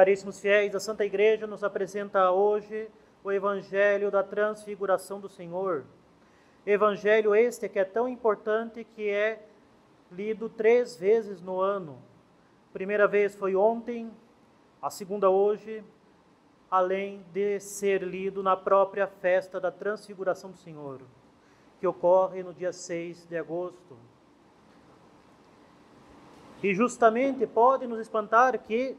caríssimos fiéis, a Santa Igreja nos apresenta hoje o Evangelho da Transfiguração do Senhor. Evangelho este que é tão importante que é lido três vezes no ano. Primeira vez foi ontem, a segunda hoje, além de ser lido na própria festa da Transfiguração do Senhor, que ocorre no dia 6 de agosto. E justamente pode nos espantar que,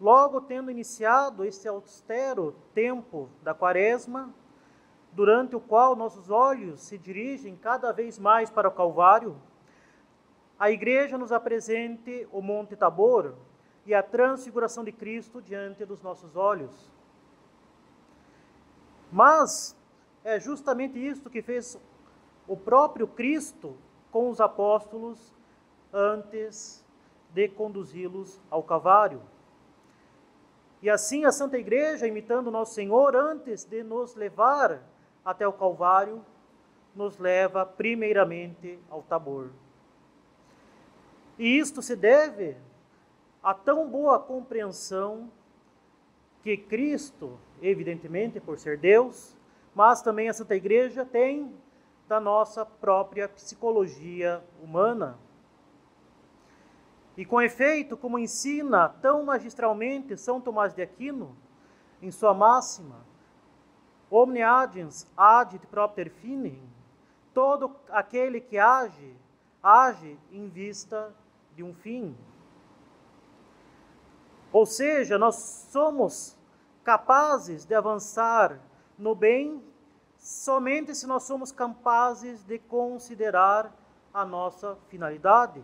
logo tendo iniciado esse austero tempo da Quaresma, durante o qual nossos olhos se dirigem cada vez mais para o Calvário, a Igreja nos apresente o Monte Tabor e a transfiguração de Cristo diante dos nossos olhos. Mas é justamente isso que fez o próprio Cristo com os apóstolos antes de conduzi-los ao Calvário. E assim a Santa Igreja, imitando nosso Senhor, antes de nos levar até o Calvário, nos leva primeiramente ao Tabor. E isto se deve a tão boa compreensão que Cristo, evidentemente por ser Deus, mas também a Santa Igreja tem da nossa própria psicologia humana. E com efeito, como ensina tão magistralmente São Tomás de Aquino, em sua máxima, Omne agens agit propter finem, todo aquele que age, age em vista de um fim. Ou seja, nós somos capazes de avançar no bem somente se nós somos capazes de considerar a nossa finalidade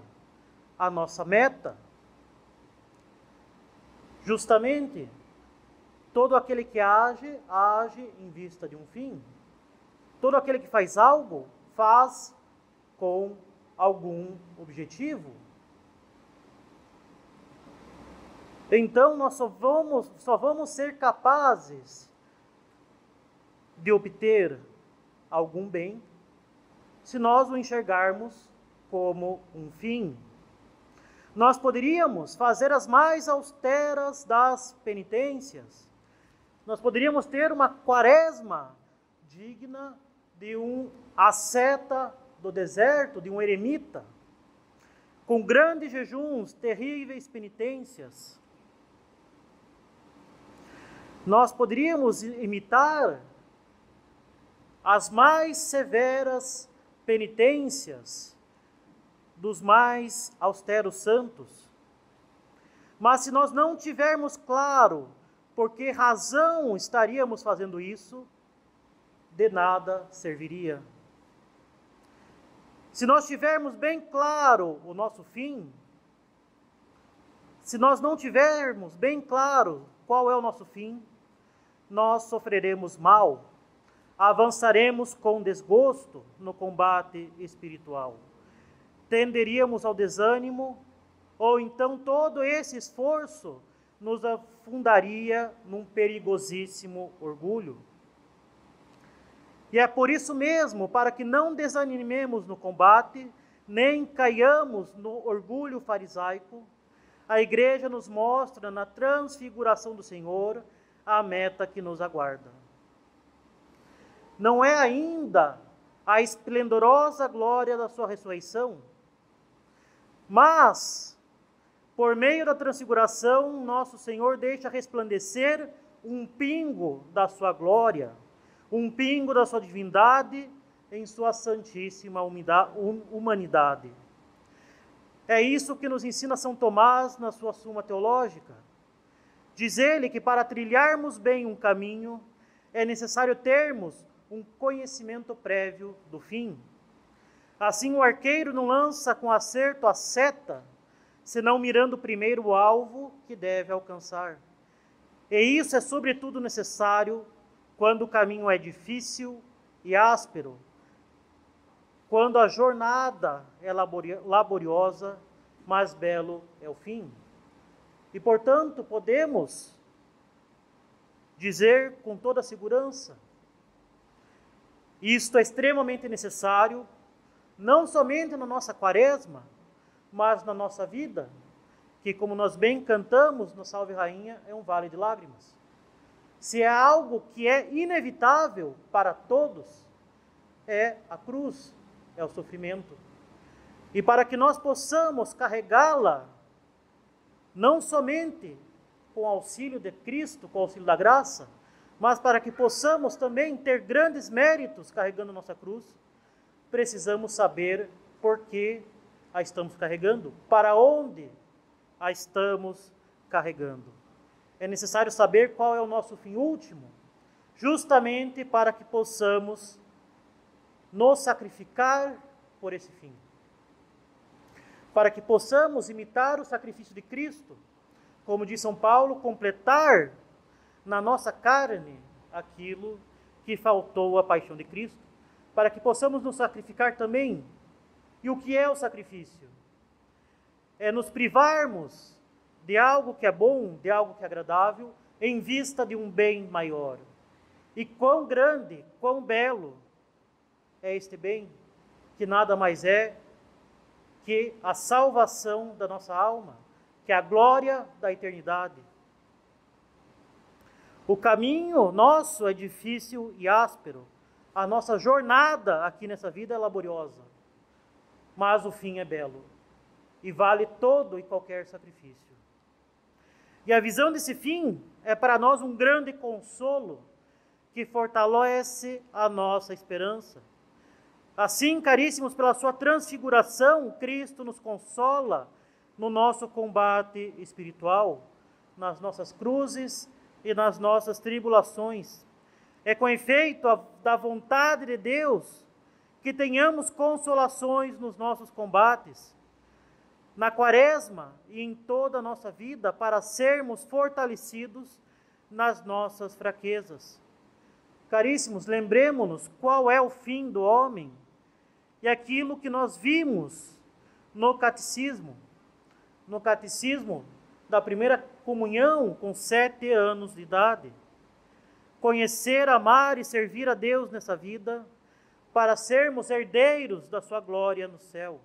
a nossa meta. Justamente, todo aquele que age, age em vista de um fim. Todo aquele que faz algo, faz com algum objetivo. Então, nós só vamos, só vamos ser capazes de obter algum bem se nós o enxergarmos como um fim nós poderíamos fazer as mais austeras das penitências. Nós poderíamos ter uma quaresma digna de um asceta do deserto, de um eremita, com grandes jejuns, terríveis penitências. Nós poderíamos imitar as mais severas penitências dos mais austeros santos. Mas se nós não tivermos claro por que razão estaríamos fazendo isso, de nada serviria. Se nós tivermos bem claro o nosso fim, se nós não tivermos bem claro qual é o nosso fim, nós sofreremos mal, avançaremos com desgosto no combate espiritual tenderíamos ao desânimo, ou então todo esse esforço nos afundaria num perigosíssimo orgulho. E é por isso mesmo, para que não desanimemos no combate, nem caiamos no orgulho farisaico, a igreja nos mostra na transfiguração do Senhor a meta que nos aguarda. Não é ainda a esplendorosa glória da sua ressurreição, mas, por meio da transfiguração, nosso Senhor deixa resplandecer um pingo da sua glória, um pingo da sua divindade em sua santíssima humanidade. É isso que nos ensina São Tomás na sua Suma Teológica. Diz ele que para trilharmos bem um caminho, é necessário termos um conhecimento prévio do fim. Assim o arqueiro não lança com acerto a seta, senão mirando primeiro o alvo que deve alcançar. E isso é sobretudo necessário quando o caminho é difícil e áspero, quando a jornada é laboriosa, mas belo é o fim. E portanto, podemos dizer com toda segurança: isto é extremamente necessário não somente na nossa quaresma, mas na nossa vida, que, como nós bem cantamos no Salve Rainha, é um vale de lágrimas. Se é algo que é inevitável para todos, é a cruz, é o sofrimento. E para que nós possamos carregá-la, não somente com o auxílio de Cristo, com o auxílio da graça, mas para que possamos também ter grandes méritos carregando nossa cruz, precisamos saber por que a estamos carregando, para onde a estamos carregando. É necessário saber qual é o nosso fim último, justamente para que possamos nos sacrificar por esse fim. Para que possamos imitar o sacrifício de Cristo, como diz São Paulo, completar na nossa carne aquilo que faltou à paixão de Cristo, para que possamos nos sacrificar também. E o que é o sacrifício? É nos privarmos de algo que é bom, de algo que é agradável, em vista de um bem maior. E quão grande, quão belo é este bem, que nada mais é que a salvação da nossa alma, que é a glória da eternidade. O caminho nosso é difícil e áspero, a nossa jornada aqui nessa vida é laboriosa, mas o fim é belo e vale todo e qualquer sacrifício. E a visão desse fim é para nós um grande consolo que fortalece a nossa esperança Assim, caríssimos, pela sua transfiguração, Cristo nos consola no nosso combate espiritual, nas nossas cruzes e nas nossas tribulações. É com efeito da vontade de Deus que tenhamos consolações nos nossos combates, na quaresma e em toda a nossa vida, para sermos fortalecidos nas nossas fraquezas. Caríssimos, lembremos-nos qual é o fim do homem e aquilo que nós vimos no catecismo, no catecismo da primeira comunhão com sete anos de idade. Conhecer, amar e servir a Deus nessa vida, para sermos herdeiros da Sua glória no céu.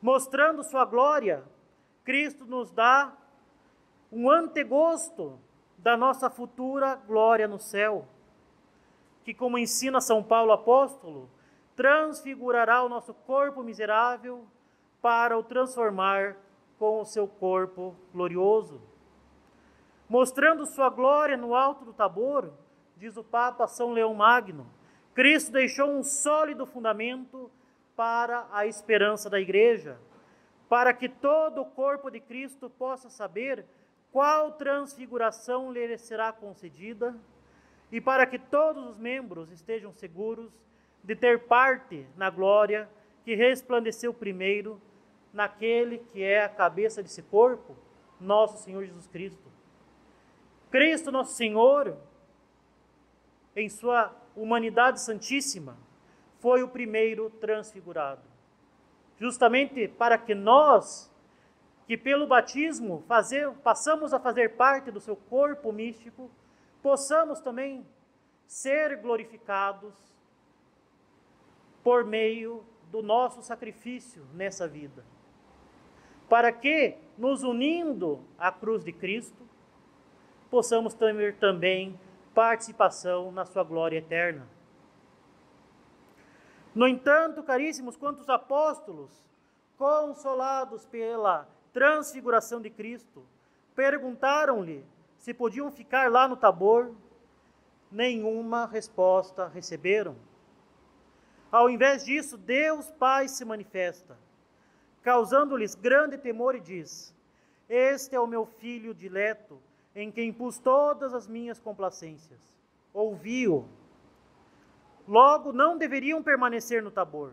Mostrando Sua glória, Cristo nos dá um antegosto da nossa futura glória no céu, que, como ensina São Paulo apóstolo, transfigurará o nosso corpo miserável para o transformar com o seu corpo glorioso. Mostrando sua glória no alto do Tabor, diz o Papa São Leão Magno, Cristo deixou um sólido fundamento para a esperança da igreja, para que todo o corpo de Cristo possa saber qual transfiguração lhe será concedida e para que todos os membros estejam seguros de ter parte na glória que resplandeceu primeiro naquele que é a cabeça desse corpo, nosso Senhor Jesus Cristo. Cristo, nosso Senhor, em sua humanidade santíssima, foi o primeiro transfigurado. Justamente para que nós, que pelo batismo fazer, passamos a fazer parte do seu corpo místico, possamos também ser glorificados por meio do nosso sacrifício nessa vida. Para que, nos unindo à cruz de Cristo, possamos ter também participação na sua glória eterna. No entanto, caríssimos, quantos apóstolos, consolados pela transfiguração de Cristo, perguntaram-lhe se podiam ficar lá no Tabor, nenhuma resposta receberam. Ao invés disso, Deus Pai se manifesta, causando-lhes grande temor e diz: Este é o meu filho dileto, em quem pus todas as minhas complacências. Ouvi-o. Logo, não deveriam permanecer no Tabor.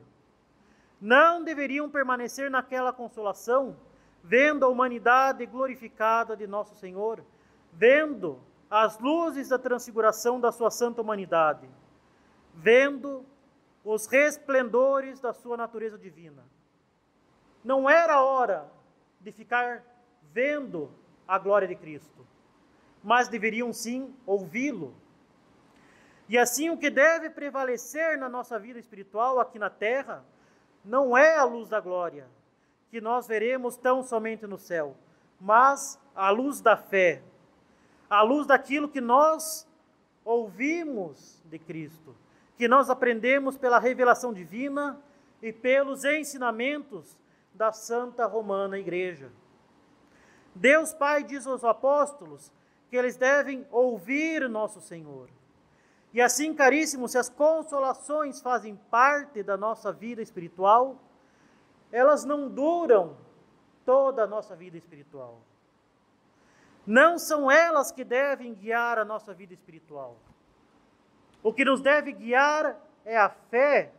Não deveriam permanecer naquela consolação, vendo a humanidade glorificada de nosso Senhor, vendo as luzes da transfiguração da sua santa humanidade, vendo os resplendores da sua natureza divina. Não era hora de ficar vendo a glória de Cristo, mas deveriam sim ouvi-lo. E assim o que deve prevalecer na nossa vida espiritual aqui na terra não é a luz da glória, que nós veremos tão somente no céu, mas a luz da fé, a luz daquilo que nós ouvimos de Cristo, que nós aprendemos pela revelação divina e pelos ensinamentos da Santa Romana Igreja. Deus Pai diz aos apóstolos que eles devem ouvir nosso Senhor. E assim, caríssimos, se as consolações fazem parte da nossa vida espiritual, elas não duram toda a nossa vida espiritual. Não são elas que devem guiar a nossa vida espiritual. O que nos deve guiar é a fé,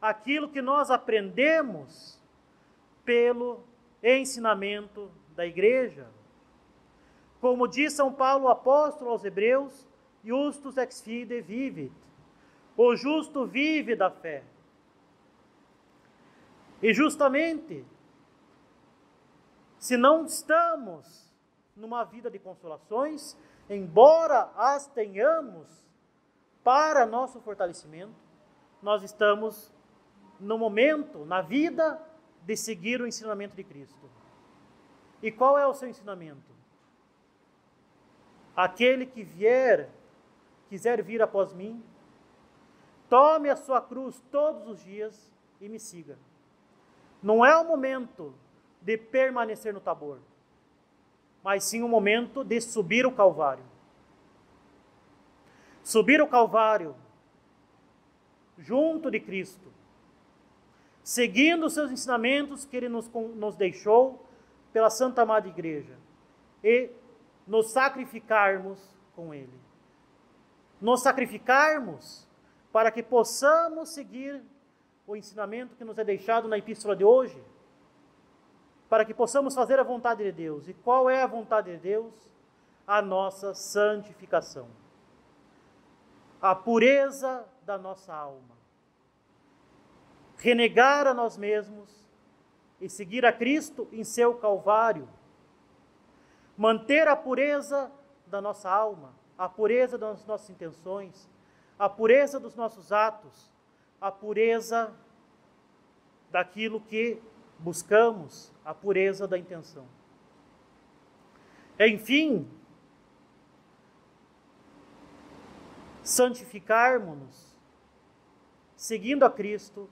aquilo que nós aprendemos pelo ensinamento da igreja. Como diz São Paulo apóstolo aos Hebreus, justus ex fide vivit. O justo vive da fé. E justamente, se não estamos numa vida de consolações, embora as tenhamos para nosso fortalecimento, nós estamos no momento, na vida, de seguir o ensinamento de Cristo. E qual é o seu ensinamento? Aquele que vier, quiser vir após mim, tome a sua cruz todos os dias e me siga. Não é o momento de permanecer no Tabor, mas sim o momento de subir o Calvário. Subir o Calvário junto de Cristo, seguindo os seus ensinamentos que ele nos, nos deixou pela Santa Amada Igreja e nos sacrificarmos com Ele. Nos sacrificarmos para que possamos seguir o ensinamento que nos é deixado na epístola de hoje, para que possamos fazer a vontade de Deus. E qual é a vontade de Deus? A nossa santificação, a pureza da nossa alma, renegar a nós mesmos e seguir a Cristo em seu Calvário. Manter a pureza da nossa alma, a pureza das nossas intenções, a pureza dos nossos atos, a pureza daquilo que buscamos, a pureza da intenção. Enfim, santificarmos-nos, seguindo a Cristo,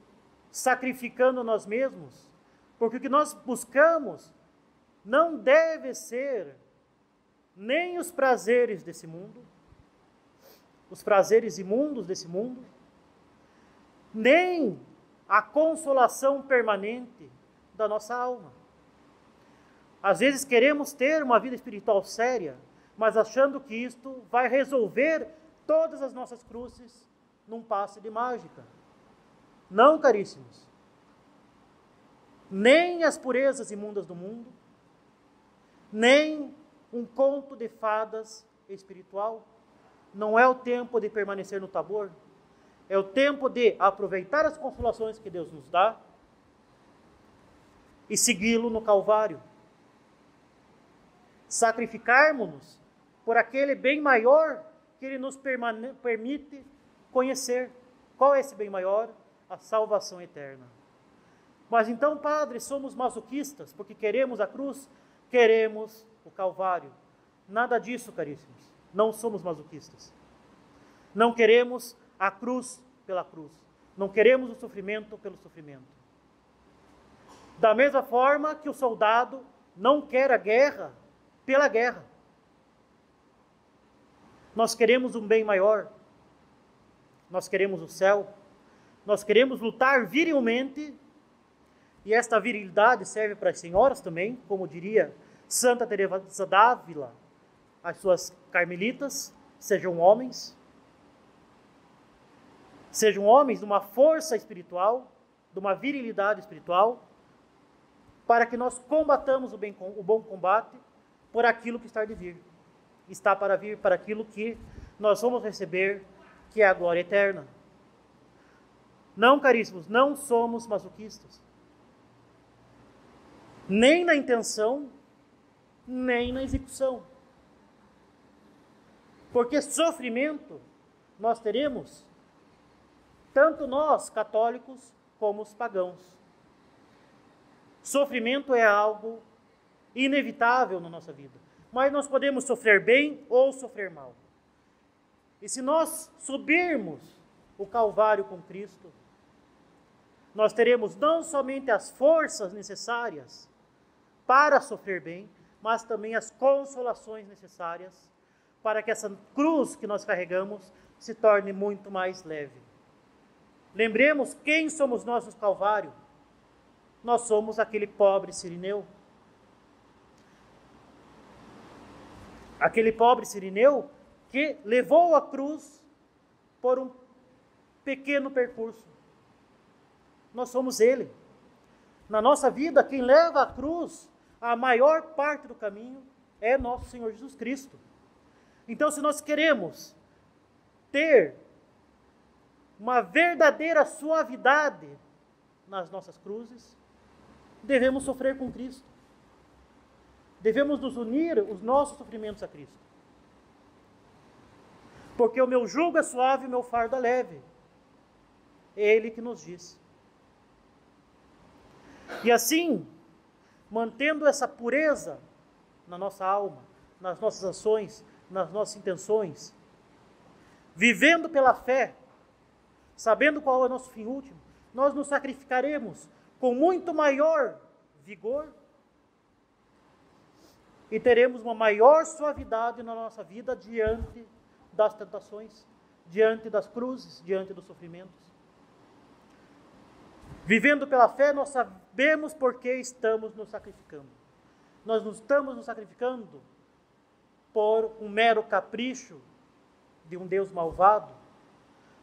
sacrificando nós mesmos, porque o que nós buscamos não deve ser nem os prazeres desse mundo, os prazeres imundos desse mundo, nem a consolação permanente da nossa alma. Às vezes queremos ter uma vida espiritual séria, mas achando que isto vai resolver todas as nossas cruzes num passe de mágica. Não, caríssimos nem as purezas imundas do mundo, nem um conto de fadas espiritual. Não é o tempo de permanecer no tabor, é o tempo de aproveitar as consolações que Deus nos dá e segui-lo no Calvário. Sacrificarmos-nos por aquele bem maior que Ele nos permite conhecer. Qual é esse bem maior? A salvação eterna. Mas então, padre, somos masoquistas porque queremos a cruz, queremos o Calvário. Nada disso, caríssimos. Não somos masoquistas. Não queremos a cruz pela cruz. Não queremos o sofrimento pelo sofrimento. Da mesma forma que o soldado não quer a guerra pela guerra. Nós queremos um bem maior. Nós queremos o céu. Nós queremos lutar virilmente e esta virilidade serve para as senhoras também, como diria Santa Teresa d'Ávila, as suas carmelitas, sejam homens. Sejam homens de uma força espiritual, de uma virilidade espiritual, para que nós combatamos o, bem, o bom combate por aquilo que está de vir. Está para vir para aquilo que nós vamos receber, que é a glória eterna. Não, caríssimos, não somos masoquistas nem na intenção, nem na execução. Porque sofrimento nós teremos, tanto nós católicos como os pagãos. Sofrimento é algo inevitável na nossa vida, mas nós podemos sofrer bem ou sofrer mal. E se nós subirmos o Calvário com Cristo, nós teremos não somente as forças necessárias para sofrer bem, mas também as consolações necessárias para que essa cruz que nós carregamos se torne muito mais leve. Lembremos quem somos nós no Calvário. Nós somos aquele pobre sirineu. Aquele pobre sirineu que levou a cruz por um pequeno percurso. Nós somos ele. Na nossa vida, quem leva a cruz a maior parte do caminho é nosso Senhor Jesus Cristo. Então, se nós queremos ter uma verdadeira suavidade nas nossas cruzes, devemos sofrer com Cristo. Devemos nos unir os nossos sofrimentos a Cristo. Porque o meu jugo é suave e o meu fardo é leve. É Ele que nos diz. E assim, mantendo essa pureza na nossa alma, nas nossas ações, nas nossas intenções, vivendo pela fé, sabendo qual é o nosso fim último, nós nos sacrificaremos com muito maior vigor e teremos uma maior suavidade na nossa vida diante das tentações, diante das cruzes, diante dos sofrimentos. Vivendo pela fé, nós sabemos por que estamos nos sacrificando. Nós não estamos nos sacrificando por um mero capricho de um Deus malvado.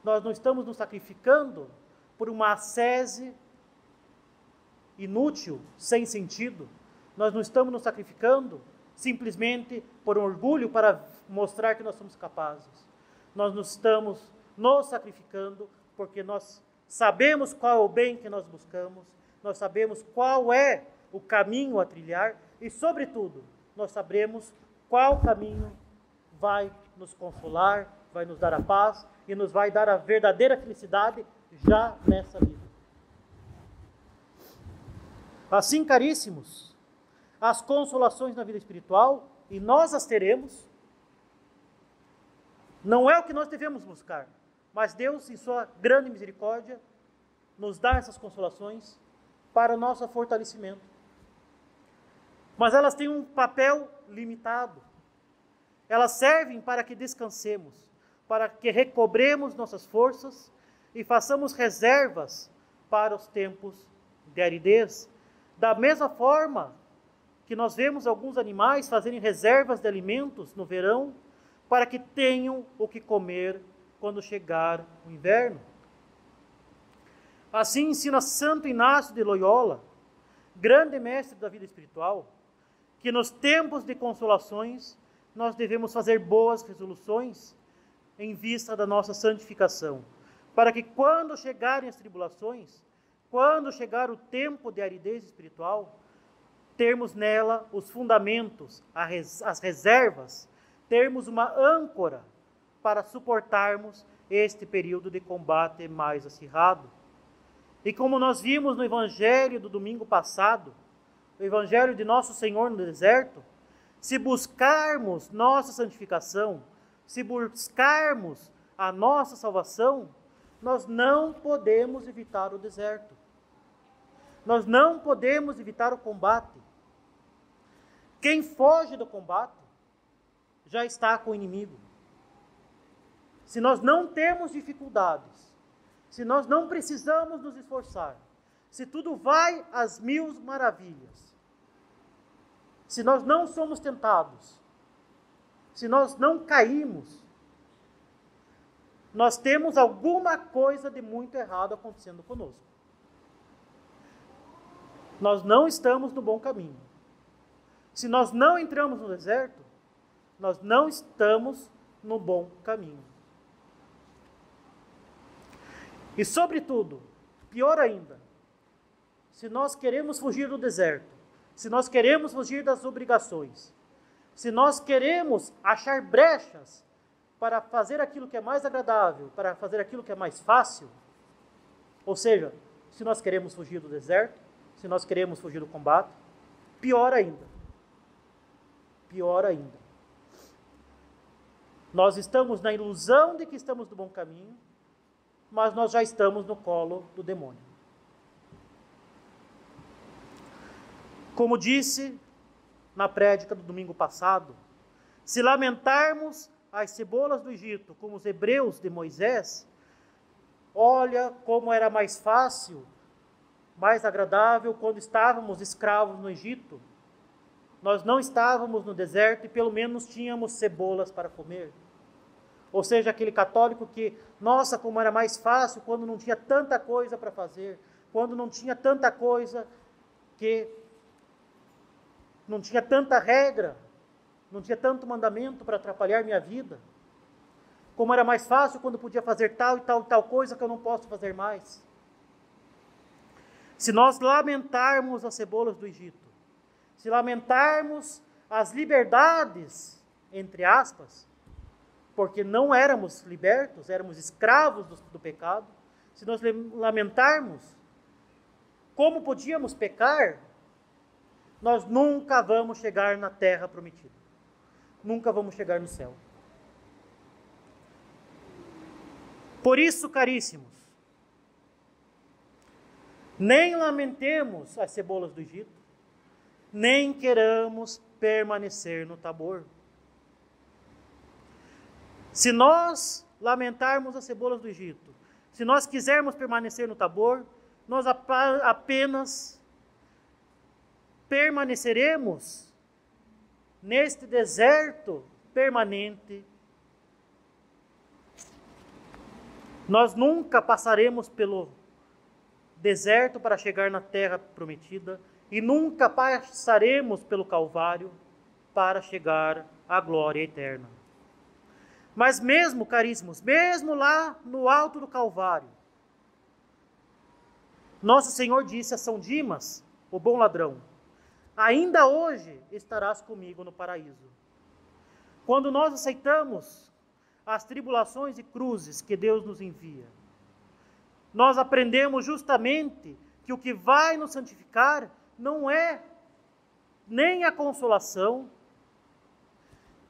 Nós não estamos nos sacrificando por uma ascese inútil, sem sentido. Nós não estamos nos sacrificando simplesmente por um orgulho para mostrar que nós somos capazes. Nós não estamos nos sacrificando porque nós sabemos qual é o bem que nós buscamos, nós sabemos qual é o caminho a trilhar e, sobretudo, nós sabemos qual caminho vai nos consolar, vai nos dar a paz e nos vai dar a verdadeira felicidade já nessa vida. Assim, caríssimos, as consolações na vida espiritual, e nós as teremos, não é o que nós devemos buscar, mas Deus, em Sua grande misericórdia, nos dá essas consolações para o nosso fortalecimento. Mas elas têm um papel limitado. Elas servem para que descansemos, para que recobremos nossas forças e façamos reservas para os tempos de aridez. Da mesma forma que nós vemos alguns animais fazerem reservas de alimentos no verão, para que tenham o que comer quando chegar o inverno. Assim ensina Santo Inácio de Loyola, grande mestre da vida espiritual, que nos tempos de consolações nós devemos fazer boas resoluções em vista da nossa santificação, para que quando chegarem as tribulações, quando chegar o tempo de aridez espiritual, termos nela os fundamentos, as reservas, termos uma âncora para suportarmos este período de combate mais acirrado. E como nós vimos no evangelho do domingo passado, o evangelho de nosso Senhor no deserto, se buscarmos nossa santificação, se buscarmos a nossa salvação, nós não podemos evitar o deserto. Nós não podemos evitar o combate. Quem foge do combate já está com o inimigo. Se nós não temos dificuldades, se nós não precisamos nos esforçar, se tudo vai às mil maravilhas, se nós não somos tentados, se nós não caímos, nós temos alguma coisa de muito errado acontecendo conosco. Nós não estamos no bom caminho. Se nós não entramos no deserto, nós não estamos no bom caminho. E, sobretudo, pior ainda, se nós queremos fugir do deserto, se nós queremos fugir das obrigações, se nós queremos achar brechas para fazer aquilo que é mais agradável, para fazer aquilo que é mais fácil, ou seja, se nós queremos fugir do deserto, se nós queremos fugir do combate. Pior ainda. Pior ainda. Nós estamos na ilusão de que estamos no bom caminho, mas nós já estamos no colo do demônio. Como disse na prédica do domingo passado, se lamentarmos as cebolas do Egito como os hebreus de Moisés, olha como era mais fácil, mais agradável quando estávamos escravos no Egito. Nós não estávamos no deserto e pelo menos tínhamos cebolas para comer. Ou seja, aquele católico que, nossa, como era mais fácil quando não tinha tanta coisa para fazer, quando não tinha tanta coisa que não tinha tanta regra, não tinha tanto mandamento para atrapalhar minha vida. Como era mais fácil quando podia fazer tal e tal e tal coisa que eu não posso fazer mais. Se nós lamentarmos as cebolas do Egito, se lamentarmos as liberdades, entre aspas, porque não éramos libertos, éramos escravos do, do pecado, se nós lamentarmos como podíamos pecar, nós nunca vamos chegar na terra prometida. Nunca vamos chegar no céu. Por isso, caríssimos, nem lamentemos as cebolas do Egito, nem queramos permanecer no Tabor. Se nós lamentarmos as cebolas do Egito, se nós quisermos permanecer no Tabor, nós apenas permaneceremos neste deserto permanente. Nós nunca passaremos pelo deserto para chegar na terra prometida e nunca passaremos pelo Calvário para chegar à glória eterna. Mas mesmo, caríssimos, mesmo lá no alto do Calvário, nosso Senhor disse a São Dimas, o bom ladrão: ainda hoje estarás comigo no paraíso. Quando nós aceitamos as tribulações e cruzes que Deus nos envia, nós aprendemos justamente que o que vai nos santificar não é nem a consolação,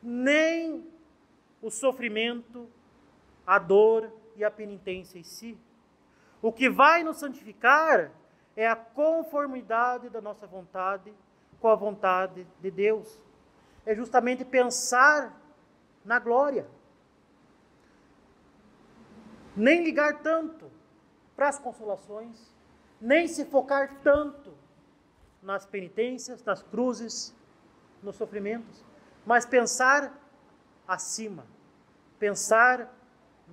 nem o sofrimento, a dor e a penitência em si. O que vai nos santificar é a conformidade da nossa vontade com a vontade de Deus. É justamente pensar na glória. Nem ligar tanto para as consolações, nem se focar tanto nas penitências, nas cruzes, nos sofrimentos, mas pensar acima, pensar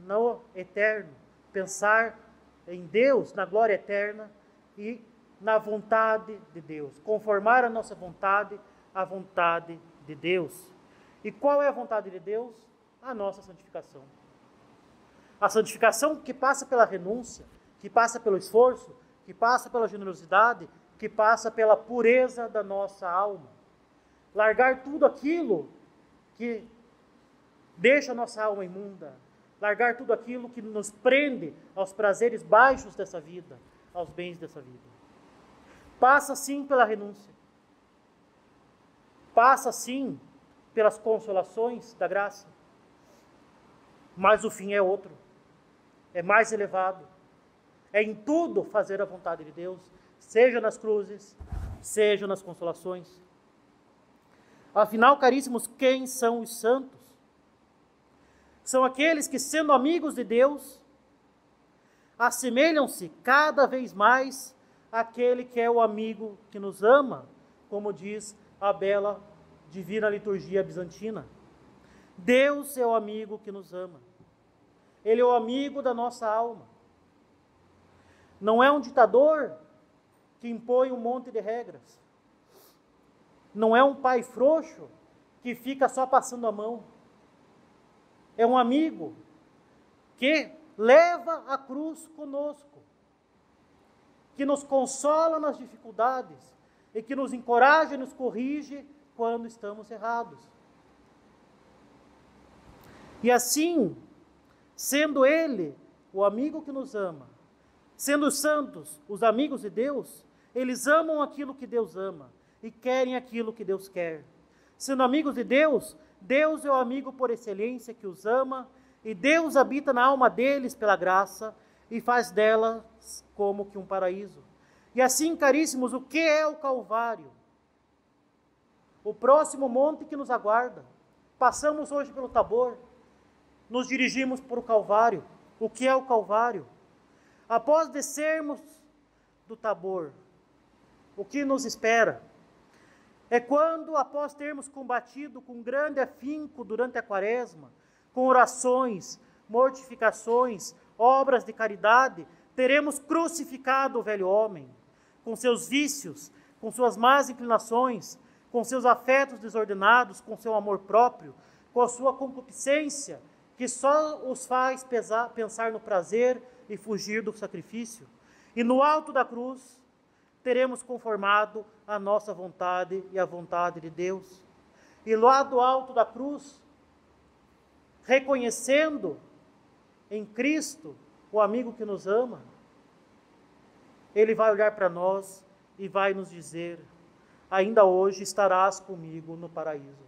no eterno, pensar em Deus, na glória eterna e na vontade de Deus, conformar a nossa vontade à vontade de Deus. E qual é a vontade de Deus? A nossa santificação. A santificação que passa pela renúncia, que passa pelo esforço, que passa pela generosidade, que passa pela pureza da nossa alma. Largar tudo aquilo que deixa a nossa alma imunda, largar tudo aquilo que nos prende aos prazeres baixos dessa vida, aos bens dessa vida. Passa sim pela renúncia. Passa sim pelas consolações da graça. Mas o fim é outro. É mais elevado. É em tudo fazer a vontade de Deus, seja nas cruzes, seja nas consolações. Afinal, caríssimos, quem são os santos? São aqueles que, sendo amigos de Deus, assemelham-se cada vez mais aquele que é o amigo que nos ama, como diz a bela divina liturgia bizantina. Deus é o amigo que nos ama. Ele é o amigo da nossa alma. Não é um ditador que impõe um monte de regras. Não é um pai frouxo que fica só passando a mão. É um amigo que leva a cruz conosco que nos consola nas dificuldades e que nos encoraja e nos corrige quando estamos errados. E assim, sendo Ele o amigo que nos ama, sendo os santos os amigos de Deus, eles amam aquilo que Deus ama e querem aquilo que Deus quer. Sendo amigos de Deus, Deus é o amigo por excelência que os ama e Deus habita na alma deles pela graça e faz delas como que um paraíso. E assim, caríssimos, o que é o Calvário? O próximo monte que nos aguarda. Passamos hoje pelo Tabor, nos dirigimos para o Calvário. O que é o Calvário? Após descermos do Tabor, o que nos espera? É quando, após termos combatido com grande afinco durante a quaresma, com orações, mortificações, obras de caridade, teremos crucificado o velho homem, com seus vícios, com suas más inclinações, com seus afetos desordenados, com seu amor próprio, com a sua concupiscência, que só os faz pesar, pensar no prazer e fugir do sacrifício. E no alto da cruz, teremos conformado a nossa vontade e a vontade de Deus. E lá do alto da cruz, reconhecendo em Cristo o amigo que nos ama, ele vai olhar para nós e vai nos dizer: ainda hoje estarás comigo no paraíso.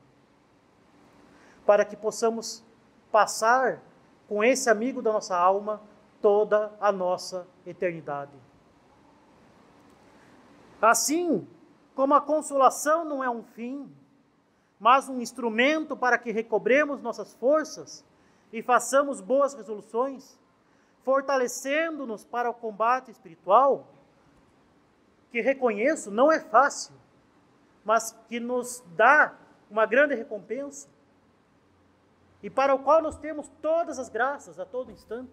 Para que possamos passar com esse amigo da nossa alma toda a nossa eternidade. Assim, como a consolação não é um fim, mas um instrumento para que recobremos nossas forças e façamos boas resoluções, fortalecendo-nos para o combate espiritual, que reconheço não é fácil, mas que nos dá uma grande recompensa e para o qual nós temos todas as graças a todo instante.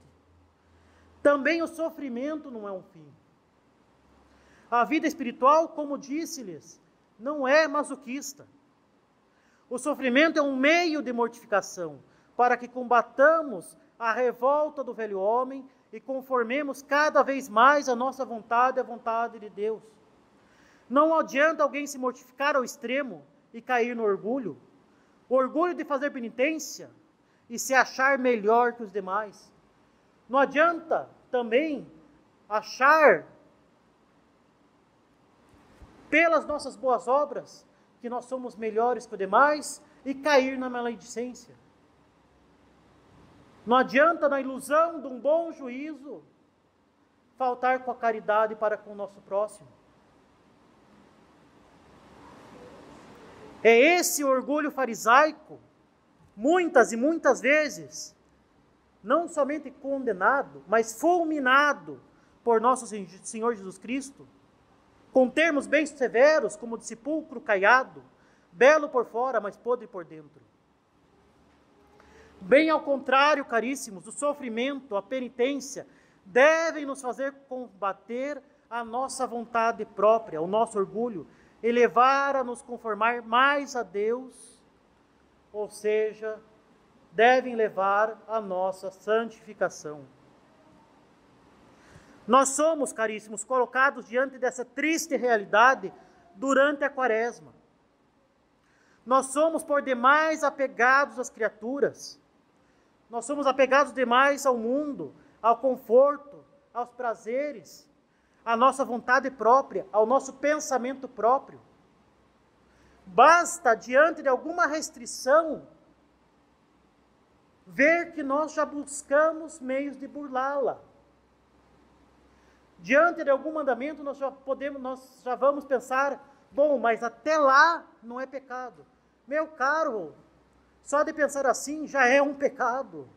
Também o sofrimento não é um fim. A vida espiritual, como disse-lhes, não é masoquista. O sofrimento é um meio de mortificação para que combatamos a revolta do velho homem e conformemos cada vez mais a nossa vontade à vontade de Deus. Não adianta alguém se mortificar ao extremo e cair no orgulho, orgulho de fazer penitência e se achar melhor que os demais. Não adianta também achar pelas nossas boas obras que nós somos melhores que os demais e cair na maledicência. Não adianta, na ilusão de um bom juízo, faltar com a caridade para com o nosso próximo. É esse orgulho farisaico, muitas e muitas vezes, não somente condenado, mas fulminado por nosso Senhor Jesus Cristo, com termos bem severos, como de sepulcro caiado, belo por fora, mas podre por dentro. Bem ao contrário, caríssimos, o sofrimento, a penitência, devem nos fazer combater a nossa vontade própria, o nosso orgulho, e levar a nos conformar mais a Deus, ou seja, devem levar a nossa santificação. Nós somos, caríssimos, colocados diante dessa triste realidade durante a quaresma. Nós somos por demais apegados às criaturas. Nós somos apegados demais ao mundo, ao conforto, aos prazeres, à nossa vontade própria, ao nosso pensamento próprio. Basta, diante de alguma restrição, ver que nós já buscamos meios de burlá-la. Diante de algum mandamento, nós já podemos, nós já vamos pensar, bom, mas até lá não é pecado. Meu caro, só de pensar assim já é um pecado.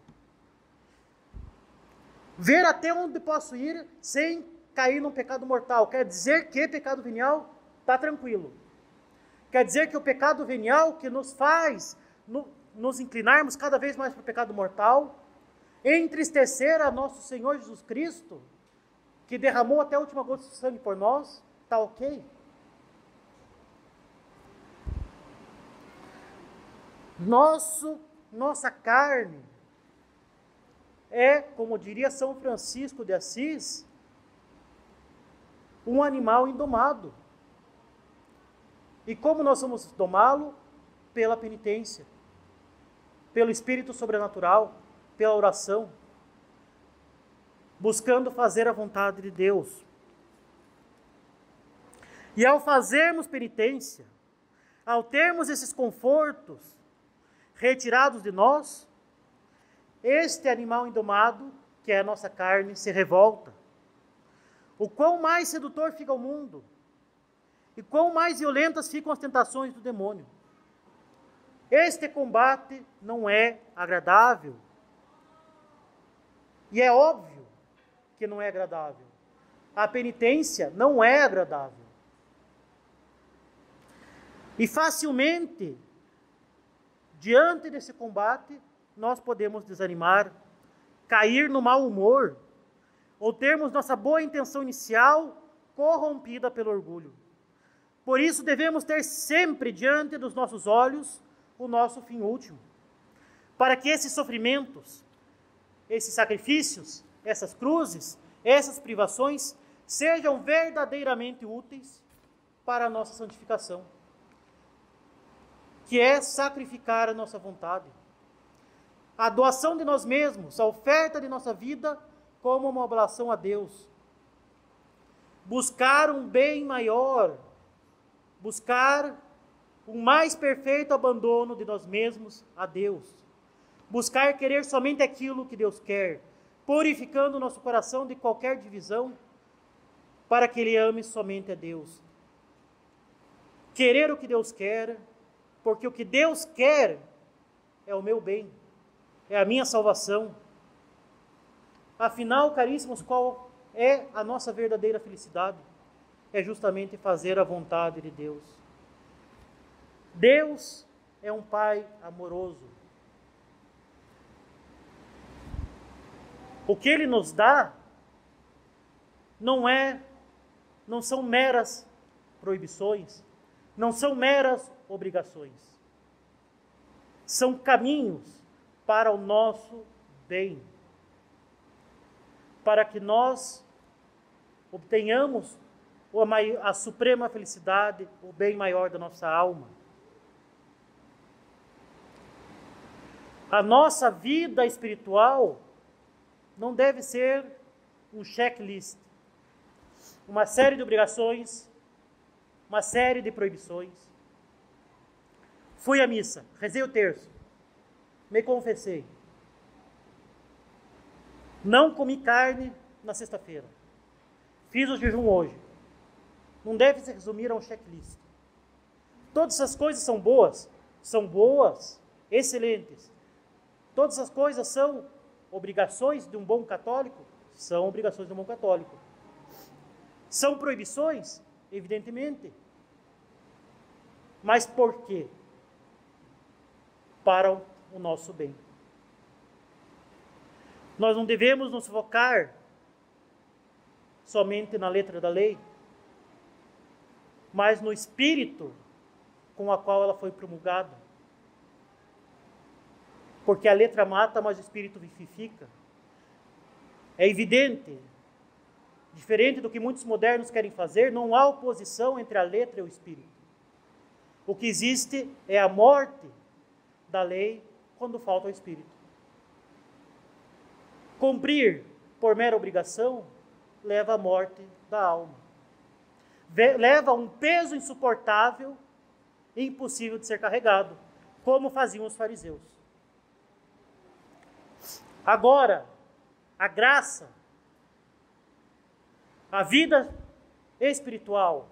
Ver até onde posso ir sem cair num pecado mortal. Quer dizer que pecado venial está tranquilo. Quer dizer que o pecado venial que nos faz no, nos inclinarmos cada vez mais para o pecado mortal, entristecer a nosso Senhor Jesus Cristo, que derramou até a última gota de sangue por nós, está ok? Nosso, nossa carne é, como diria São Francisco de Assis, um animal indomado. E como nós vamos domá-lo? Pela penitência, pelo espírito sobrenatural, pela oração, buscando fazer a vontade de Deus. E ao fazermos penitência, ao termos esses confortos retirados de nós, este animal indomado, que é a nossa carne, se revolta. O quão mais sedutor fica o mundo, e quão mais violentas ficam as tentações do demônio. Este combate não é agradável. E é óbvio que não é agradável. A penitência não é agradável. E facilmente, diante desse combate, nós podemos desanimar, cair no mau humor, ou termos nossa boa intenção inicial corrompida pelo orgulho. Por isso, devemos ter sempre diante dos nossos olhos o nosso fim último, para que esses sofrimentos, esses sacrifícios, essas cruzes, essas privações sejam verdadeiramente úteis para a nossa santificação, que é sacrificar a nossa vontade, a doação de nós mesmos, a oferta de nossa vida como uma oblação a Deus, buscar um bem maior, buscar um mais perfeito abandono de nós mesmos a Deus. Buscar querer somente aquilo que Deus quer, purificando nosso coração de qualquer divisão, para que ele ame somente a Deus. Querer o que Deus quer, porque o que Deus quer é o meu bem, é a minha salvação. Afinal, caríssimos, qual é a nossa verdadeira felicidade? É justamente fazer a vontade de Deus. Deus é um Pai amoroso. O que Ele nos dá não é, não são meras proibições, não são meras obrigações. São caminhos para o nosso bem, para que nós obtenhamos a suprema felicidade, o bem maior da nossa alma. A nossa vida espiritual não deve ser um checklist, uma série de obrigações, uma série de proibições. Fui à missa, rezei o terço, me confessei. Não comi carne na sexta-feira. Fiz o jejum hoje. Não deve se resumir a um checklist. Todas essas coisas são boas, são boas, excelentes. Todas as coisas são obrigações de um bom católico? São obrigações de um bom católico. São proibições? Evidentemente. Mas por quê? Para o nosso bem. Nós não devemos nos focar somente na letra da lei, mas no espírito com a qual ela foi promulgada. Porque a letra mata, mas o espírito vivifica. É evidente, diferente do que muitos modernos querem fazer, não há oposição entre a letra e o espírito. O que existe é a morte da lei quando falta o espírito. Cumprir por mera obrigação leva à morte da alma. Leva a um peso insuportável e impossível de ser carregado, como faziam os fariseus. Agora, a graça, a vida espiritual,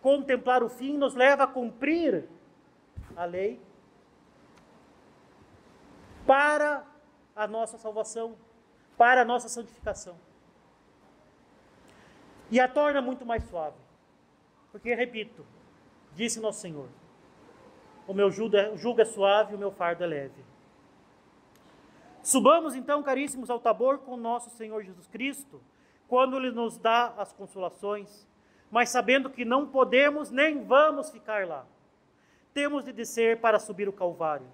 contemplar o fim nos leva a cumprir a lei para a nossa salvação, para a nossa santificação. E a torna muito mais suave. Porque, repito, disse nosso Senhor: O meu jugo é, é suave, o meu fardo é leve. Subamos então, caríssimos, ao Tabor com nosso Senhor Jesus Cristo, quando Ele nos dá as consolações, mas sabendo que não podemos nem vamos ficar lá. Temos de descer para subir o Calvário.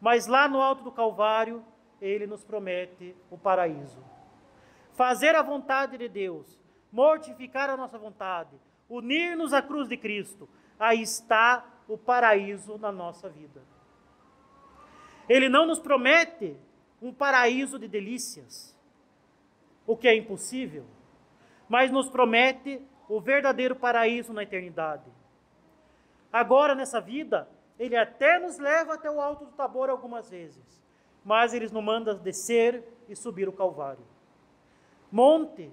Mas lá no alto do Calvário, Ele nos promete o paraíso. Fazer a vontade de Deus, mortificar a nossa vontade, unir-nos à cruz de Cristo, aí está o paraíso na nossa vida. Ele não nos promete um paraíso de delícias, o que é impossível, mas nos promete o verdadeiro paraíso na eternidade. Agora, nessa vida, ele até nos leva até o alto do Tabor algumas vezes, mas ele nos manda descer e subir o Calvário. Monte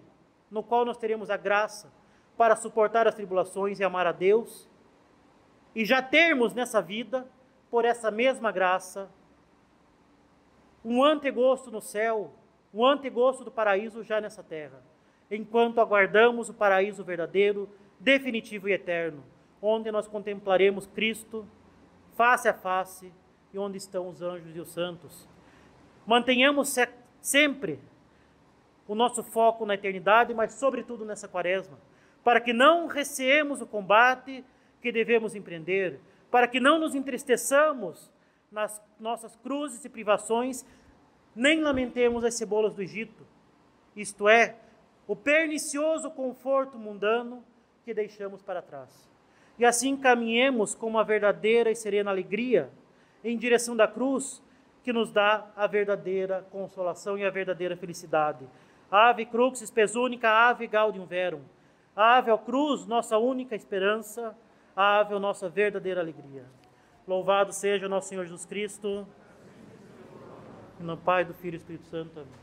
no qual nós teremos a graça para suportar as tribulações e amar a Deus, e já termos nessa vida, por essa mesma graça, um antegosto no céu, um antegosto do paraíso já nessa terra, enquanto aguardamos o paraíso verdadeiro, definitivo e eterno, onde nós contemplaremos Cristo face a face e onde estão os anjos e os santos. Mantenhamos sempre o nosso foco na eternidade, mas sobretudo nessa quaresma, para que não receemos o combate que devemos empreender, para que não nos entristeçamos nas nossas cruzes e privações, nem lamentemos as cebolas do Egito, isto é, o pernicioso conforto mundano que deixamos para trás. E assim caminhemos com uma verdadeira e serena alegria em direção da cruz, que nos dá a verdadeira consolação e a verdadeira felicidade. Ave cruxis pesunica, ave gaudium verum. Ave ao cruz, nossa única esperança. Ave, a nossa verdadeira alegria. Louvado seja o nosso Senhor Jesus Cristo. Do Pai, do Filho e do Espírito Santo. Amém.